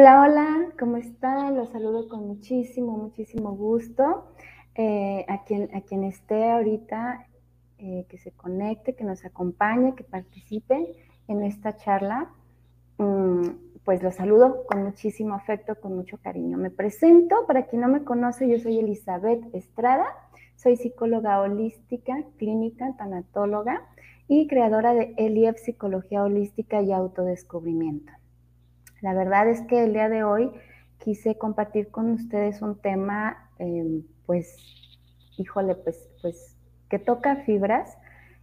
Hola, hola, ¿cómo están? Los saludo con muchísimo, muchísimo gusto. Eh, a, quien, a quien esté ahorita, eh, que se conecte, que nos acompañe, que participe en esta charla, mm, pues los saludo con muchísimo afecto, con mucho cariño. Me presento, para quien no me conoce, yo soy Elizabeth Estrada, soy psicóloga holística, clínica, tanatóloga y creadora de ELIEF Psicología Holística y Autodescubrimiento. La verdad es que el día de hoy quise compartir con ustedes un tema, em, pues, híjole, pues, pues, que toca fibras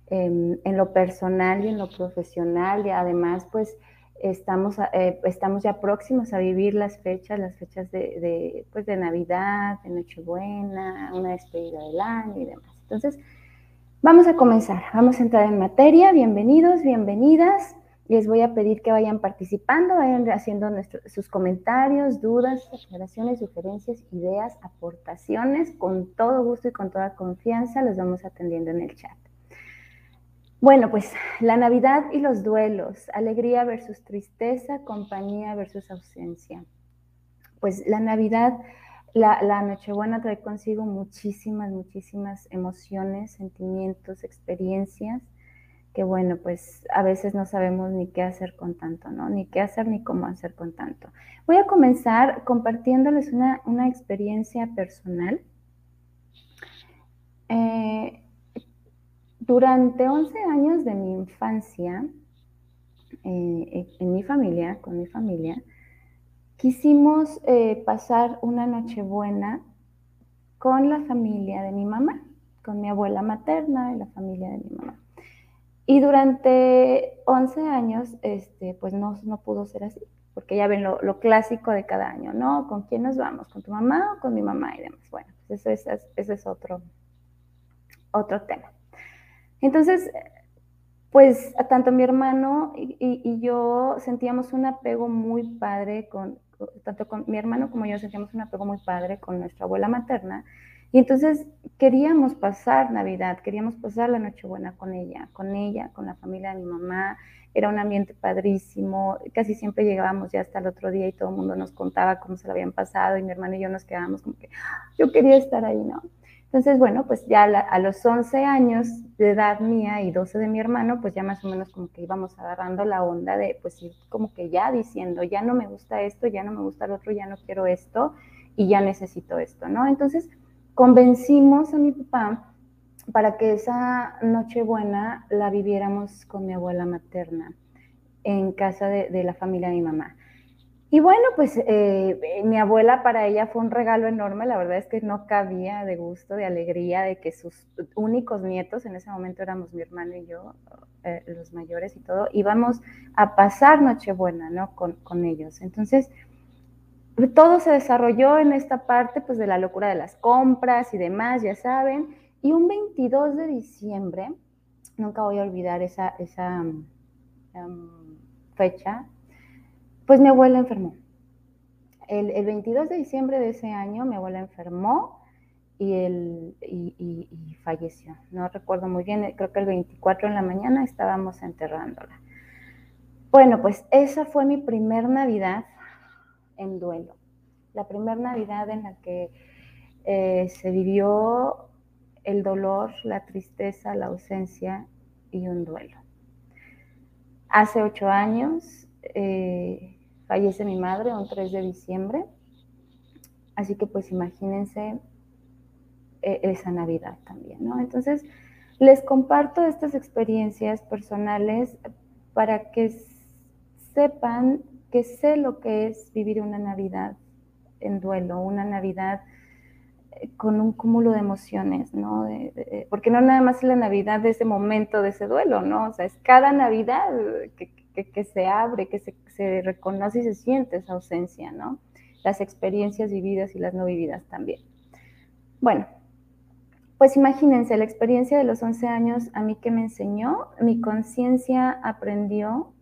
em, en lo personal y en lo profesional y además, pues, estamos, eh, estamos ya próximos a vivir las fechas, las fechas de, de, pues, de Navidad, de Nochebuena, una despedida del año y demás. Entonces, vamos a comenzar, vamos a entrar en materia. Bienvenidos, bienvenidas. Les voy a pedir que vayan participando, vayan haciendo sus comentarios, dudas, aclaraciones, sugerencias, ideas, aportaciones. Con todo gusto y con toda confianza los vamos atendiendo en el chat. Bueno, pues la Navidad y los duelos, alegría versus tristeza, compañía versus ausencia. Pues la Navidad, la, la Nochebuena trae consigo muchísimas, muchísimas emociones, sentimientos, experiencias que bueno, pues a veces no sabemos ni qué hacer con tanto, ¿no? Ni qué hacer ni cómo hacer con tanto. Voy a comenzar compartiéndoles una, experiencia personal. Eh, durante 11 años de mi infancia, eh, en mi familia, con mi familia, quisimos eh, pasar una Nochebuena con la familia de mi mamá, con mi abuela materna y la familia de mi mamá. Y durante 11 años, este, pues no, no pudo ser así, porque ya ven lo, clásico de cada año, ¿no? ¿Con quién nos vamos? ¿Con tu mamá o con mi mamá? Y demás. Bueno, pues eso es, ese es otro, otro tema. Entonces, pues tanto mi hermano y, y, yo sentíamos un apego muy padre con, tanto con mi hermano como yo sentíamos un apego muy padre con nuestra abuela materna y entonces queríamos pasar Navidad, queríamos pasar la Nochebuena con ella, con ella, con la familia de mi mamá. Era un ambiente padrísimo, casi siempre llegábamos ya hasta el otro día y todo el mundo nos contaba cómo se lo habían pasado y mi hermano y yo nos quedábamos como que ah, yo quería estar ahí, ¿no? Entonces, bueno, pues ya a los 11 años de edad mía y 12 de mi hermano, pues ya más o menos como que íbamos agarrando la onda de, pues ir como que ya diciendo, ya no me gusta esto, ya no me gusta el otro, ya no quiero esto y ya necesito esto, ¿no? Entonces, convencimos a mi papá para que esa Nochebuena la viviéramos con mi abuela materna en casa de, la familia de mi mamá. Y bueno, pues eh, mi abuela para ella fue un regalo enorme, la verdad es que no cabía de gusto, de alegría, de que sus únicos nietos, en ese momento éramos mi hermano y yo, eh, los mayores y todo, íbamos a pasar Nochebuena, ¿no? Con, con ellos. Entonces, todo se desarrolló en esta parte pues de la locura de las compras y demás, ya saben. Y un 22 de diciembre, nunca voy a olvidar esa, esa em, fecha, pues mi abuela enfermó. El, el, 22 de diciembre de ese año mi abuela enfermó y, y, y, falleció. No recuerdo muy bien, creo que el 24 en la mañana estábamos enterrándola. Bueno, pues esa fue mi primer Navidad en duelo. La primera Navidad en la que eh, se vivió el dolor, la tristeza, la ausencia y un duelo. Hace ocho años eh, fallece mi madre, un 3 de diciembre, así que pues imagínense eh, esa Navidad también, ¿no? Entonces, les comparto estas experiencias personales para que sepan que sé lo que es vivir una Navidad en duelo, una Navidad eh, con un cúmulo de emociones, ¿no? porque no nada más es la Navidad de ese momento, de ese duelo, ¿no? O sea, es cada Navidad que, se abre, que se, se, reconoce y se siente esa ausencia, ¿no? Las experiencias vividas y las no vividas también. Bueno, pues imagínense, la experiencia de los 11 años a mí que me enseñó, mi conciencia aprendió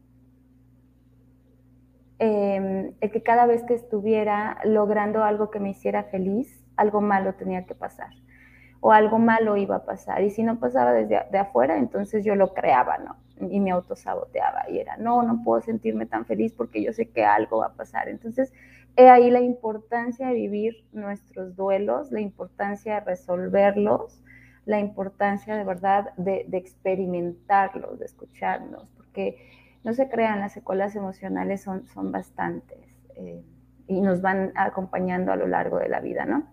Em, el que cada vez que estuviera logrando algo que me hiciera feliz, algo malo tenía que pasar o algo malo iba a pasar. Y si no pasaba desde de afuera, entonces yo lo creaba, ¿no? y me autosaboteaba y era, no, no puedo sentirme tan feliz porque yo sé que algo va a pasar. Entonces, he ahí la importancia de vivir nuestros duelos, la importancia de resolverlos, la importancia de verdad de, experimentarlos, de escucharnos, porque no se crean, las secuelas emocionales son, son bastantes eh, y nos van acompañando a lo largo de la vida, ¿no?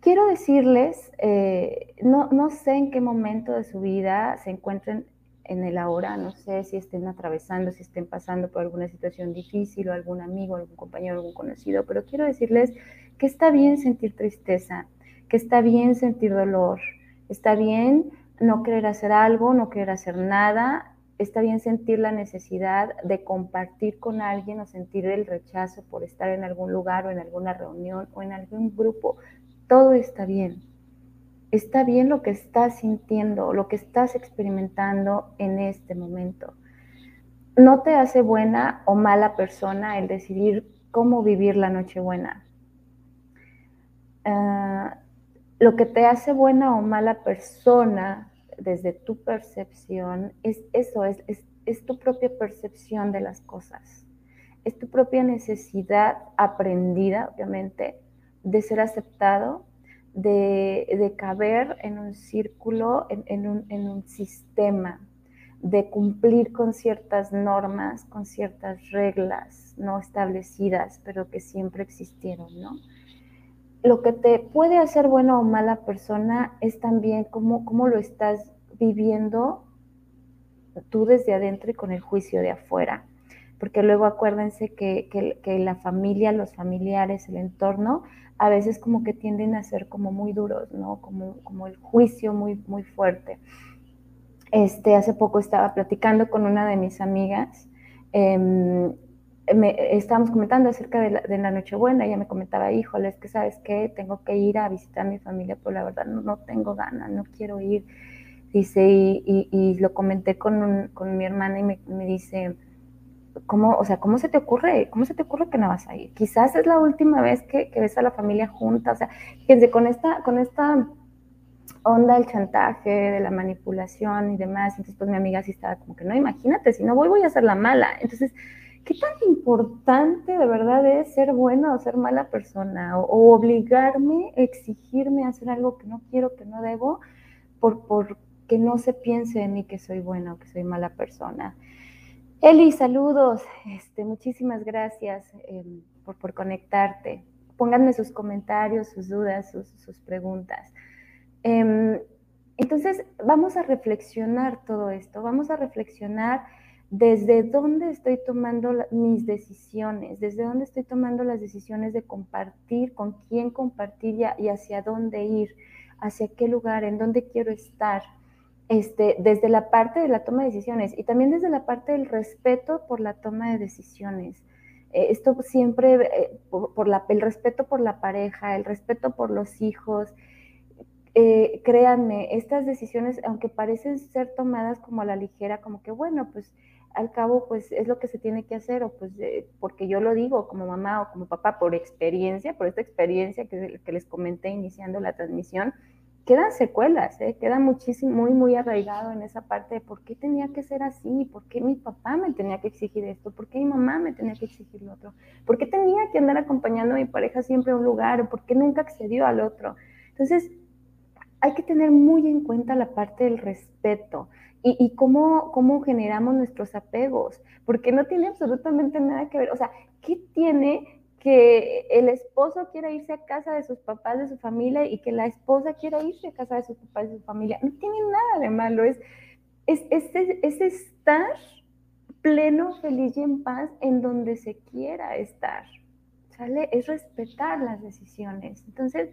Quiero decirles, eh, no, no sé en qué momento de su vida se encuentren en el ahora, no sé si estén atravesando, si estén pasando por alguna situación difícil o algún amigo, algún compañero, algún conocido, pero quiero decirles que está bien sentir tristeza, que está bien sentir dolor, está bien no querer hacer algo, no querer hacer nada, está bien sentir la necesidad de compartir con alguien o sentir el rechazo por estar en algún lugar o en alguna reunión o en algún grupo. Todo está bien. Está bien lo que estás sintiendo, lo que estás experimentando en este momento. No te hace buena o mala persona el decidir cómo vivir la noche buena. Ah, lo que te hace buena o mala persona desde tu percepción es eso, es, es, tu propia percepción de las cosas. Es tu propia necesidad aprendida, obviamente, de ser aceptado, de, caber en un círculo, en, un, en, un, sistema, de cumplir con ciertas normas, con ciertas reglas no establecidas, pero que siempre existieron, ¿no? Lo que te puede hacer buena o mala persona es también cómo, cómo lo estás viviendo tú desde adentro y con el juicio de afuera. Porque luego acuérdense que, que, la familia, los familiares, el entorno, a veces como que tienden a ser como muy duros, ¿no? Como, como el juicio muy, muy fuerte. Este, hace poco estaba platicando con una de mis amigas eh, estábamos comentando acerca de la, de la, Nochebuena, ella me comentaba, híjole, es que sabes qué, tengo que ir a visitar a mi familia, pero la verdad no, tengo ganas, no quiero ir. Dice, y, y, lo comenté con, con, mi hermana y me, me, dice, ¿cómo, o sea, ¿cómo se te ocurre? ¿Cómo se te ocurre que no vas a ir? Quizás es la última vez que, que ves a la familia junta, o sea, fíjense, con esta, con esta onda del chantaje, de la manipulación y demás, entonces pues mi amiga sí estaba como que, no, imagínate, si no voy, voy a ser la mala. Entonces, ¿qué tan importante de verdad es ser buena o ser mala persona? O, obligarme, exigirme a hacer algo que no quiero, que no debo, por, por que no se piense en mí que soy buena o que soy mala persona. Eli, saludos. Este, muchísimas gracias em, por, por, conectarte. Pónganme sus comentarios, sus dudas, sus, sus preguntas. Em, entonces, vamos a reflexionar todo esto. Vamos a reflexionar desde dónde estoy tomando mis decisiones, desde dónde estoy tomando las decisiones de compartir, con quién compartir y, hacia dónde ir, hacia qué lugar, en dónde quiero estar. Este, desde la parte de la toma de decisiones y también desde la parte del respeto por la toma de decisiones. Eh, esto siempre, eh, por, la, el respeto por la pareja, el respeto por los hijos, eh, créanme, estas decisiones, aunque parecen ser tomadas como a la ligera, como que bueno, pues al cabo, pues es lo que se tiene que hacer, o pues porque yo lo digo como mamá o como papá por experiencia, por esta experiencia que, les comenté iniciando la transmisión, quedan secuelas, ¿eh? queda muchísimo, muy, muy arraigado en esa parte de por qué tenía que ser así, por qué mi papá me tenía que exigir esto, por qué mi mamá me tenía que exigir lo otro, por qué tenía que andar acompañando a mi pareja siempre a un lugar, por qué nunca accedió al otro. Entonces, hay que tener muy en cuenta la parte del respeto y, cómo, cómo generamos nuestros apegos, porque no tiene absolutamente nada que ver. O sea, ¿qué tiene que el esposo quiera irse a casa de sus papás, de su familia, y que la esposa quiera irse a casa de sus papás, de su familia? No tiene nada de malo, es, es, es, estar pleno, feliz y en paz en donde se quiera estar. ¿Sale? Es respetar las decisiones. Entonces,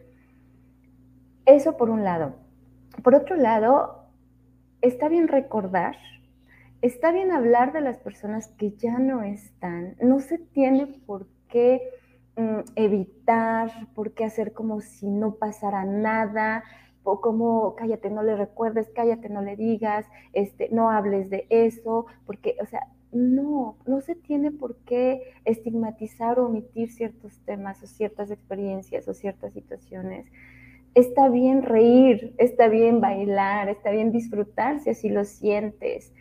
eso por un lado. Por otro lado, está bien recordar, está bien hablar de las personas que ya no están, no se tiene por qué mm, evitar, por qué hacer como si no pasara nada, o como cállate, no le recuerdes, cállate, no le digas, este, no hables de eso, porque, o sea, no, no se tiene por qué estigmatizar o omitir ciertos temas o ciertas experiencias o ciertas situaciones está bien reír, está bien bailar, está bien disfrutar si así lo sientes.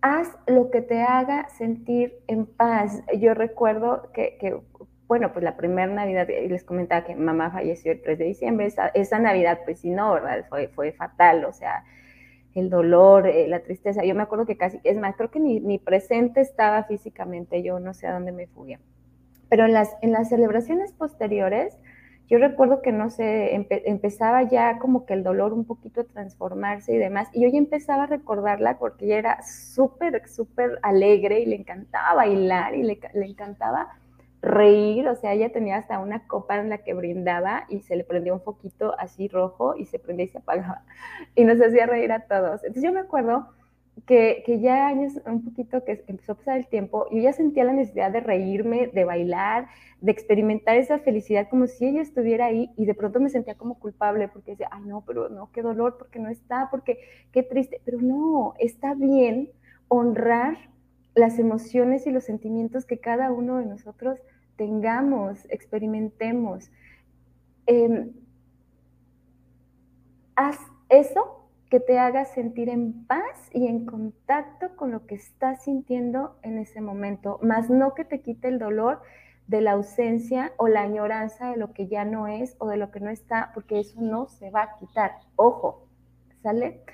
Haz lo que te haga sentir en paz. Yo recuerdo que, bueno, pues la primera Navidad, y les comentaba que mamá falleció el 3 de diciembre, esa, Navidad, pues sí, no, ¿verdad? Fue, fue fatal, o sea, el dolor, eh, la tristeza. Yo me acuerdo que casi, es más, creo que ni, presente estaba físicamente, yo no sé a dónde me fui. Pero en las, en las celebraciones posteriores, yo recuerdo que no sé, empezaba ya como que el dolor un poquito a transformarse y demás, y yo ya empezaba a recordarla porque ella era súper, súper alegre y le encantaba bailar y le, le encantaba reír, o sea, ella tenía hasta una copa en la que brindaba y se le prendía un foquito así rojo y se prendía y se apagaba y nos hacía reír a todos. Entonces yo me acuerdo que, que ya años, un poquito que empezó a pasar el tiempo, yo ya sentía la necesidad de reírme, de bailar, de experimentar esa felicidad como si ella estuviera ahí y de pronto me sentía como culpable porque decía, ay no, pero no, qué dolor porque no está, porque qué triste, pero no, está bien honrar las emociones y los sentimientos que cada uno de nosotros tengamos, experimentemos. Em, haz eso que te haga sentir en paz y en contacto con lo que estás sintiendo en ese momento, más no que te quite el dolor de la ausencia o la añoranza de lo que ya no es o de lo que no está, porque eso no se va a quitar. Ojo, ¿sale?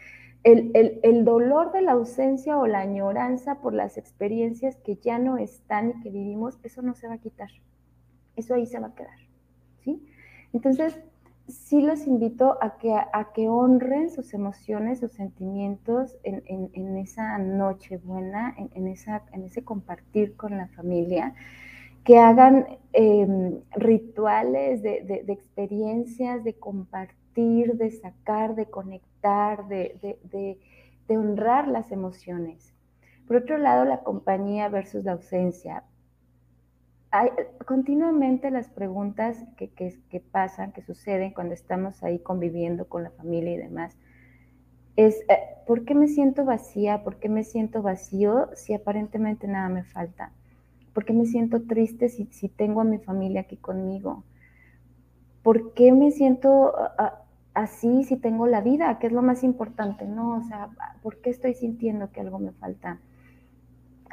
el, dolor de la ausencia o la añoranza por las experiencias que ya no están y que vivimos, eso no se va a quitar. Eso ahí se va a quedar. ¿sí? Entonces, sí los invito a que, a que honren sus emociones, sus sentimientos en, esa noche buena, en, esa, en ese compartir con la familia, que hagan em, rituales de, de experiencias, de compartir, de sacar, de conectar de, honrar las emociones. Por otro lado, la compañía versus la ausencia. Continuamente las preguntas que, pasan, que suceden cuando estamos ahí conviviendo con la familia y demás, es eh, ¿por qué me siento vacía? ¿Por qué me siento vacío si aparentemente nada me falta? ¿Por qué me siento triste si, si tengo a mi familia aquí conmigo? ¿Por qué me siento ah, ah, así si tengo la vida, que es lo más importante, ¿no? O sea, ¿por qué estoy sintiendo que algo me falta?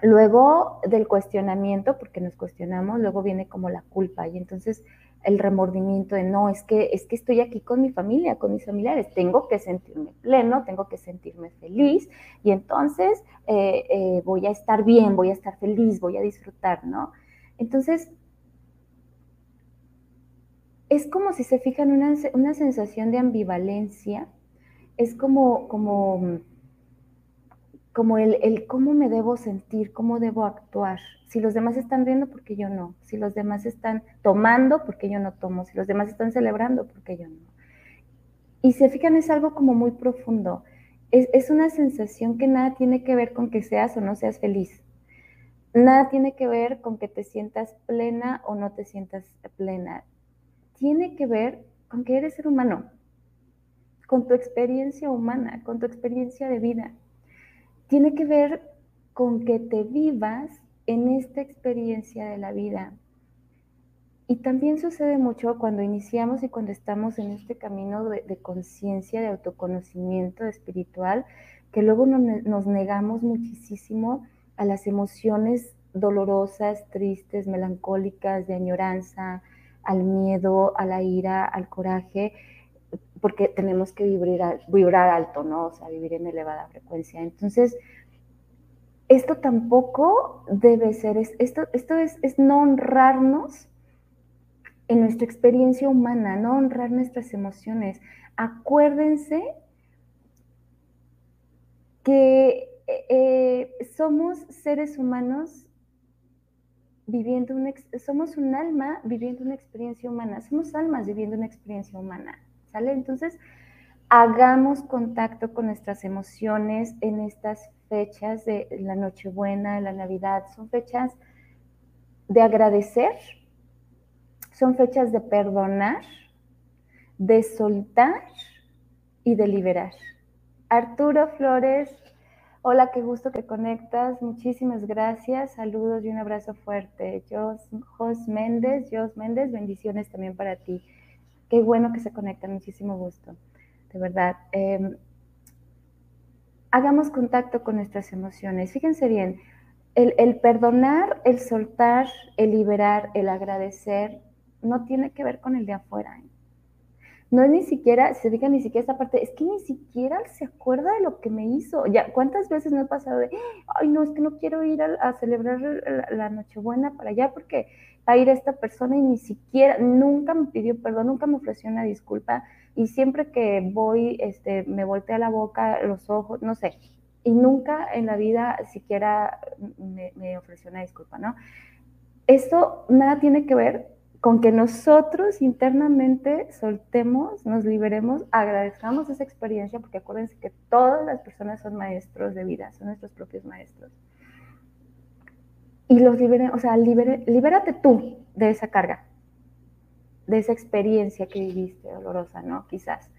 Luego del cuestionamiento, porque nos cuestionamos, luego viene como la culpa y entonces el remordimiento de no, es que, es que estoy aquí con mi familia, con mis familiares, tengo que sentirme pleno, tengo que sentirme feliz y entonces eh, eh, voy a estar bien, voy a estar feliz, voy a disfrutar, ¿no? Entonces, es como si se fijan una, una sensación de ambivalencia, es como, como, como el, el, cómo me debo sentir, cómo debo actuar. Si los demás están riendo, porque yo no? Si los demás están tomando, porque yo no tomo? Si los demás están celebrando, porque yo no? Y se fijan, es algo como muy profundo. Es, es una sensación que nada tiene que ver con que seas o no seas feliz. Nada tiene que ver con que te sientas plena o no te sientas plena tiene que ver con que eres ser humano, con tu experiencia humana, con tu experiencia de vida. Tiene que ver con que te vivas en esta experiencia de la vida. Y también sucede mucho cuando iniciamos y cuando estamos en este camino de, conciencia, de autoconocimiento espiritual, que luego nos negamos muchísimo a las emociones dolorosas, tristes, melancólicas, de añoranza, al miedo, a la ira, al coraje, porque tenemos que vibrar, vibrar alto, ¿no? O sea, vivir en elevada frecuencia. Entonces, esto tampoco debe ser, esto, esto es, es no honrarnos en nuestra experiencia humana, no honrar nuestras emociones. Acuérdense que eh, somos seres humanos viviendo una, somos un alma viviendo una experiencia humana, somos almas viviendo una experiencia humana, Entonces, hagamos contacto con nuestras emociones en estas fechas de la Nochebuena, de la Navidad, son fechas de agradecer, son fechas de perdonar, de soltar y de liberar. Arturo Flores, Hola, qué gusto que conectas. Muchísimas gracias. Saludos y un abrazo fuerte. Jos, Jos Méndez, Jos Méndez, bendiciones también para ti. Qué bueno que se conectan, muchísimo gusto, de verdad. Em, hagamos contacto con nuestras emociones. Fíjense bien, el, perdonar, el soltar, el liberar, el agradecer, no tiene que ver con el de afuera. ¿eh? no es ni siquiera, se diga ni siquiera esta parte, es que ni siquiera se acuerda de lo que me hizo. Ya, ¿cuántas veces me ha pasado de, ay, no, es que no quiero ir a, celebrar la, Nochebuena para allá porque va a ir esta persona y ni siquiera, nunca me pidió perdón, nunca me ofreció una disculpa y siempre que voy, este, me voltea la boca, los ojos, no sé, y nunca en la vida siquiera me, ofreció una disculpa, ¿no? Esto nada tiene que ver con que nosotros internamente soltemos, nos liberemos, agradezcamos esa experiencia, porque acuérdense que todas las personas son maestros de vida, son nuestros propios maestros. Y los liberen, o sea, libérate tú de esa carga, de esa experiencia que viviste dolorosa, ¿no? Quizás.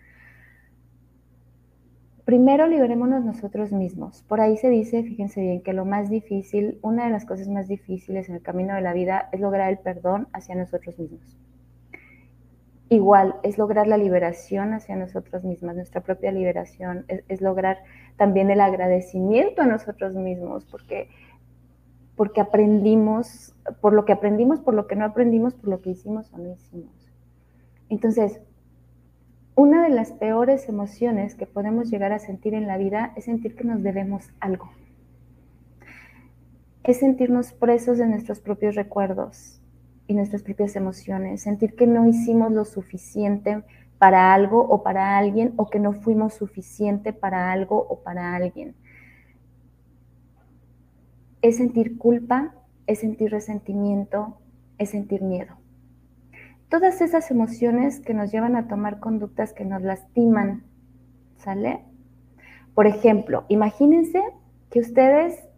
Primero liberémonos nosotros mismos. Por ahí se dice, fíjense bien, que lo más difícil, una de las cosas más difíciles en el camino de la vida es lograr el perdón hacia nosotros mismos. Igual, es lograr la liberación hacia nosotros mismos, nuestra propia liberación, es, lograr también el agradecimiento a nosotros mismos, porque, porque aprendimos, por lo que aprendimos, por lo que no aprendimos, por lo que hicimos o no hicimos. Entonces, una de las peores emociones que podemos llegar a sentir en la vida es sentir que nos debemos algo. Es sentirnos presos de nuestros propios recuerdos y nuestras propias emociones, sentir que no hicimos lo suficiente para algo o para alguien o que no fuimos suficiente para algo o para alguien. Es sentir culpa, es sentir resentimiento, es sentir miedo todas esas emociones que nos llevan a tomar conductas que nos lastiman, ¿sale? Por ejemplo, imagínense que ustedes,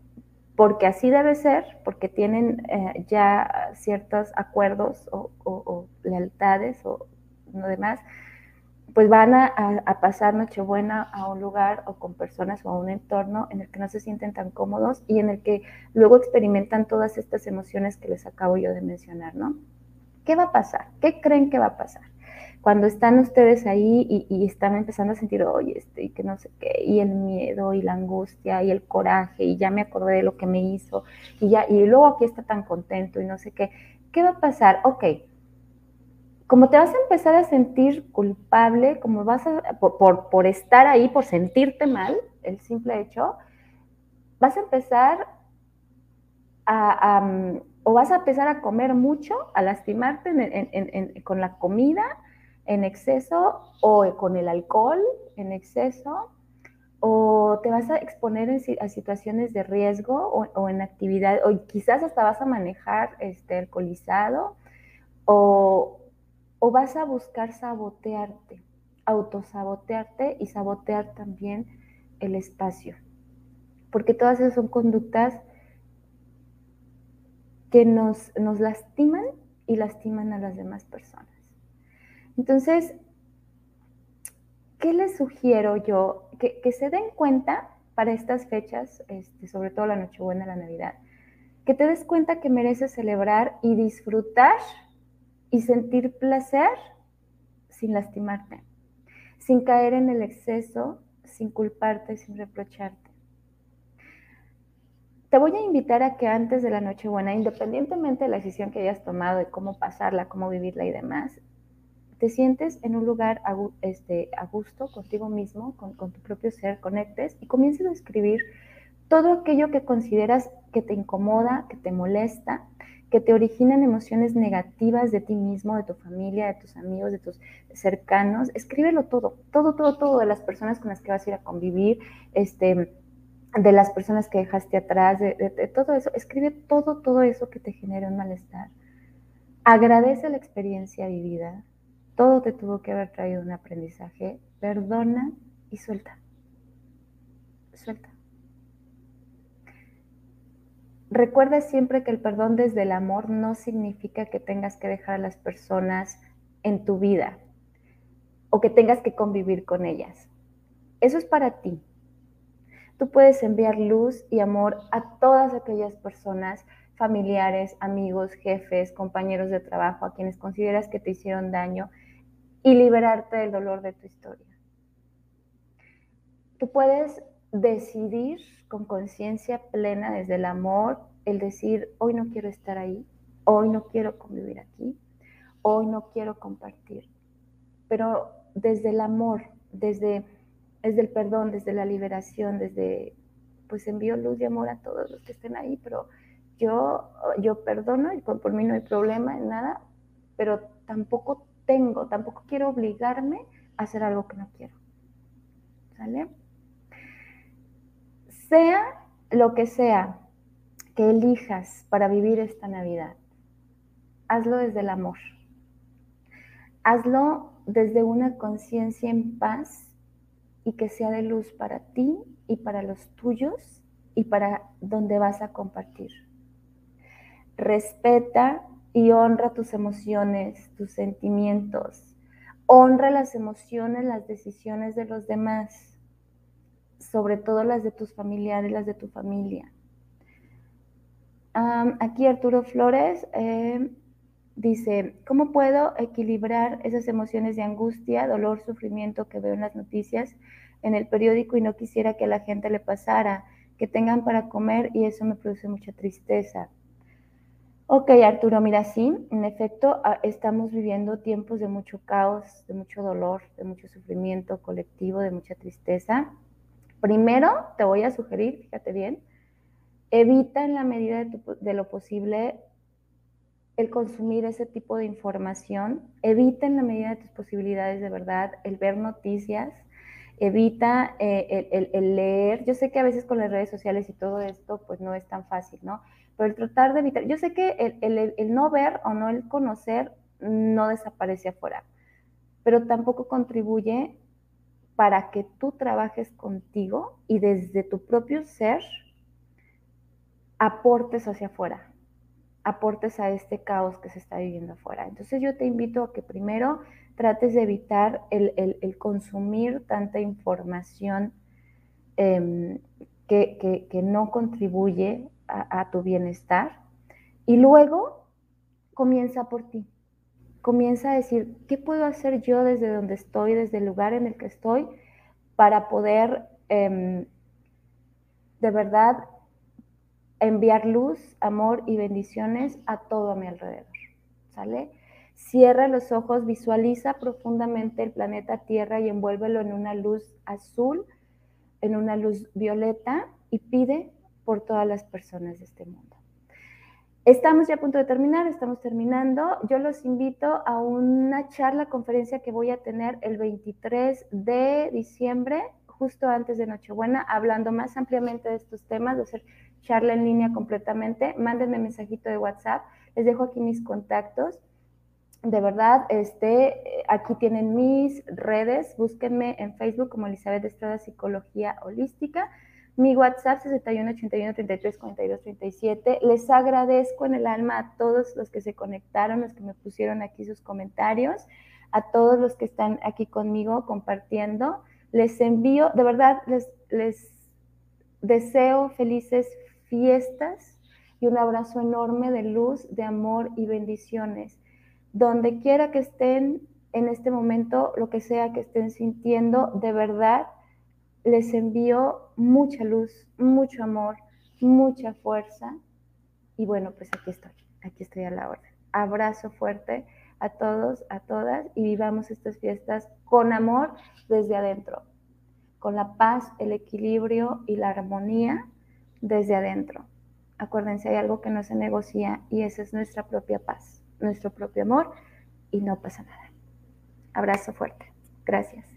porque así debe ser, porque tienen eh, ya ciertos acuerdos o, lealtades o lo demás, pues van a, a, pasar Nochebuena a un lugar o con personas o a un entorno en el que no se sienten tan cómodos y en el que luego experimentan todas estas emociones que les acabo yo de mencionar, ¿no? ¿Qué va a pasar? ¿Qué creen que va a pasar? Cuando están ustedes ahí y, están empezando a sentir, oye, este, y que no sé qué, y el miedo, y la angustia, y el coraje, y ya me acordé de lo que me hizo, y ya, y luego aquí está tan contento, y no sé qué, ¿qué va a pasar? Ok, como te vas a empezar a sentir culpable, como vas a, por, por, estar ahí, por sentirte mal, el simple hecho, vas a empezar a, o vas a empezar a comer mucho, a lastimarte con la comida en exceso o con el alcohol en exceso, o te vas a exponer a situaciones de riesgo o, en actividad, o quizás hasta vas a manejar este, alcoholizado, o, o vas a buscar sabotearte, autosabotearte y sabotear también el espacio. Porque todas esas son conductas que nos, nos lastiman y lastiman a las demás personas. Entonces, ¿qué les sugiero yo? Que, se den cuenta para estas fechas, este, sobre todo la Nochebuena, la Navidad, que te des cuenta que mereces celebrar y disfrutar y sentir placer sin lastimarte, sin caer en el exceso, sin culparte, sin reprocharte. Te voy a invitar a que antes de la Nochebuena, independientemente de la decisión que hayas tomado de cómo pasarla, cómo vivirla y demás, te sientes en un lugar a, este, a gusto contigo mismo, con, con, tu propio ser, conectes y comiences a escribir todo aquello que consideras que te incomoda, que te molesta, que te originan emociones negativas de ti mismo, de tu familia, de tus amigos, de tus cercanos. Escríbelo todo, todo, todo, todo de las personas con las que vas a ir a convivir, este, de las personas que dejaste atrás, de, todo eso. Escribe todo, todo eso que te genera un malestar. Agradece la experiencia vivida. Todo te tuvo que haber traído un aprendizaje. Perdona y suelta. Suelta. Recuerda siempre que el perdón desde el amor no significa que tengas que dejar a las personas en tu vida o que tengas que convivir con ellas. Eso es para ti, tú puedes enviar luz y amor a todas aquellas personas, familiares, amigos, jefes, compañeros de trabajo, a quienes consideras que te hicieron daño y liberarte del dolor de tu historia. Tú puedes decidir con conciencia plena desde el amor, el decir, hoy no quiero estar ahí, hoy no quiero convivir aquí, hoy no quiero compartir. Pero desde el amor, desde, desde el perdón, desde la liberación, desde, pues envío luz y amor a todos los que estén ahí, pero yo, yo perdono y por mí no hay problema en nada, pero tampoco tengo, tampoco quiero obligarme a hacer algo que no quiero. ¿Sale? Sea lo que sea que elijas para vivir esta Navidad, hazlo desde el amor. Hazlo desde una conciencia en paz y que sea de luz para ti y para los tuyos y para donde vas a compartir. Respeta y honra tus emociones, tus sentimientos. Honra las emociones, las decisiones de los demás, sobre todo las de tus familiares, las de tu familia. aquí Arturo Flores eh, dice, ¿cómo puedo equilibrar esas emociones de angustia, dolor, sufrimiento que veo en las noticias, en el periódico y no quisiera que a la gente le pasara, que tengan para comer y eso me produce mucha tristeza? Ok, Arturo, mira, sí, en efecto, ah, estamos viviendo tiempos de mucho caos, de mucho dolor, de mucho sufrimiento colectivo, de mucha tristeza. Primero, te voy a sugerir, fíjate bien, evita en la medida de, lo posible el consumir ese tipo de información, evita en la medida de tus posibilidades de verdad el ver noticias, evita eh, el, leer. Yo sé que a veces con las redes sociales y todo esto, pues no es tan fácil, ¿no? pero el tratar de evitar, yo sé que el, no ver o no el conocer no desaparece afuera, pero tampoco contribuye para que tú trabajes contigo y desde tu propio ser aportes hacia afuera, aportes a este caos que se está viviendo afuera. Entonces yo te invito a que primero trates de evitar el, consumir tanta información em, que, que, no contribuye a, tu bienestar. Y luego comienza por ti. Comienza a decir, ¿qué puedo hacer yo desde donde estoy, desde el lugar en el que estoy, para poder em, de verdad enviar luz, amor y bendiciones a todo a mi alrededor? ¿Sale? Cierra los ojos, visualiza profundamente el planeta Tierra y envuélvelo en una luz azul, en una luz violeta y pide por todas las personas de este mundo. Estamos ya a punto de terminar, estamos terminando. Yo los invito a una charla, conferencia que voy a tener el 23 de diciembre, justo antes de Nochebuena, hablando más ampliamente de estos temas, de hacer charla en línea completamente. Mándenme mensajito de WhatsApp, les dejo aquí mis contactos. De verdad, este, aquí tienen mis redes, búsquenme en Facebook como Elizabeth Estrada Psicología Holística mi WhatsApp 61 81 33 42 37. Les agradezco en el alma a todos los que se conectaron, los que me pusieron aquí sus comentarios, a todos los que están aquí conmigo compartiendo. Les envío, de verdad, les, les deseo felices fiestas y un abrazo enorme de luz, de amor y bendiciones. Donde quiera que estén en este momento, lo que sea que estén sintiendo, de verdad, les envío mucha luz, mucho amor, mucha fuerza. Y bueno, pues aquí estoy, aquí estoy a la hora. Abrazo fuerte a todos, a todas y vivamos estas fiestas con amor desde adentro, con la paz, el equilibrio y la armonía desde adentro. Acuérdense, hay algo que no se negocia y esa es nuestra propia paz, nuestro propio amor y no pasa nada. Abrazo fuerte. Gracias.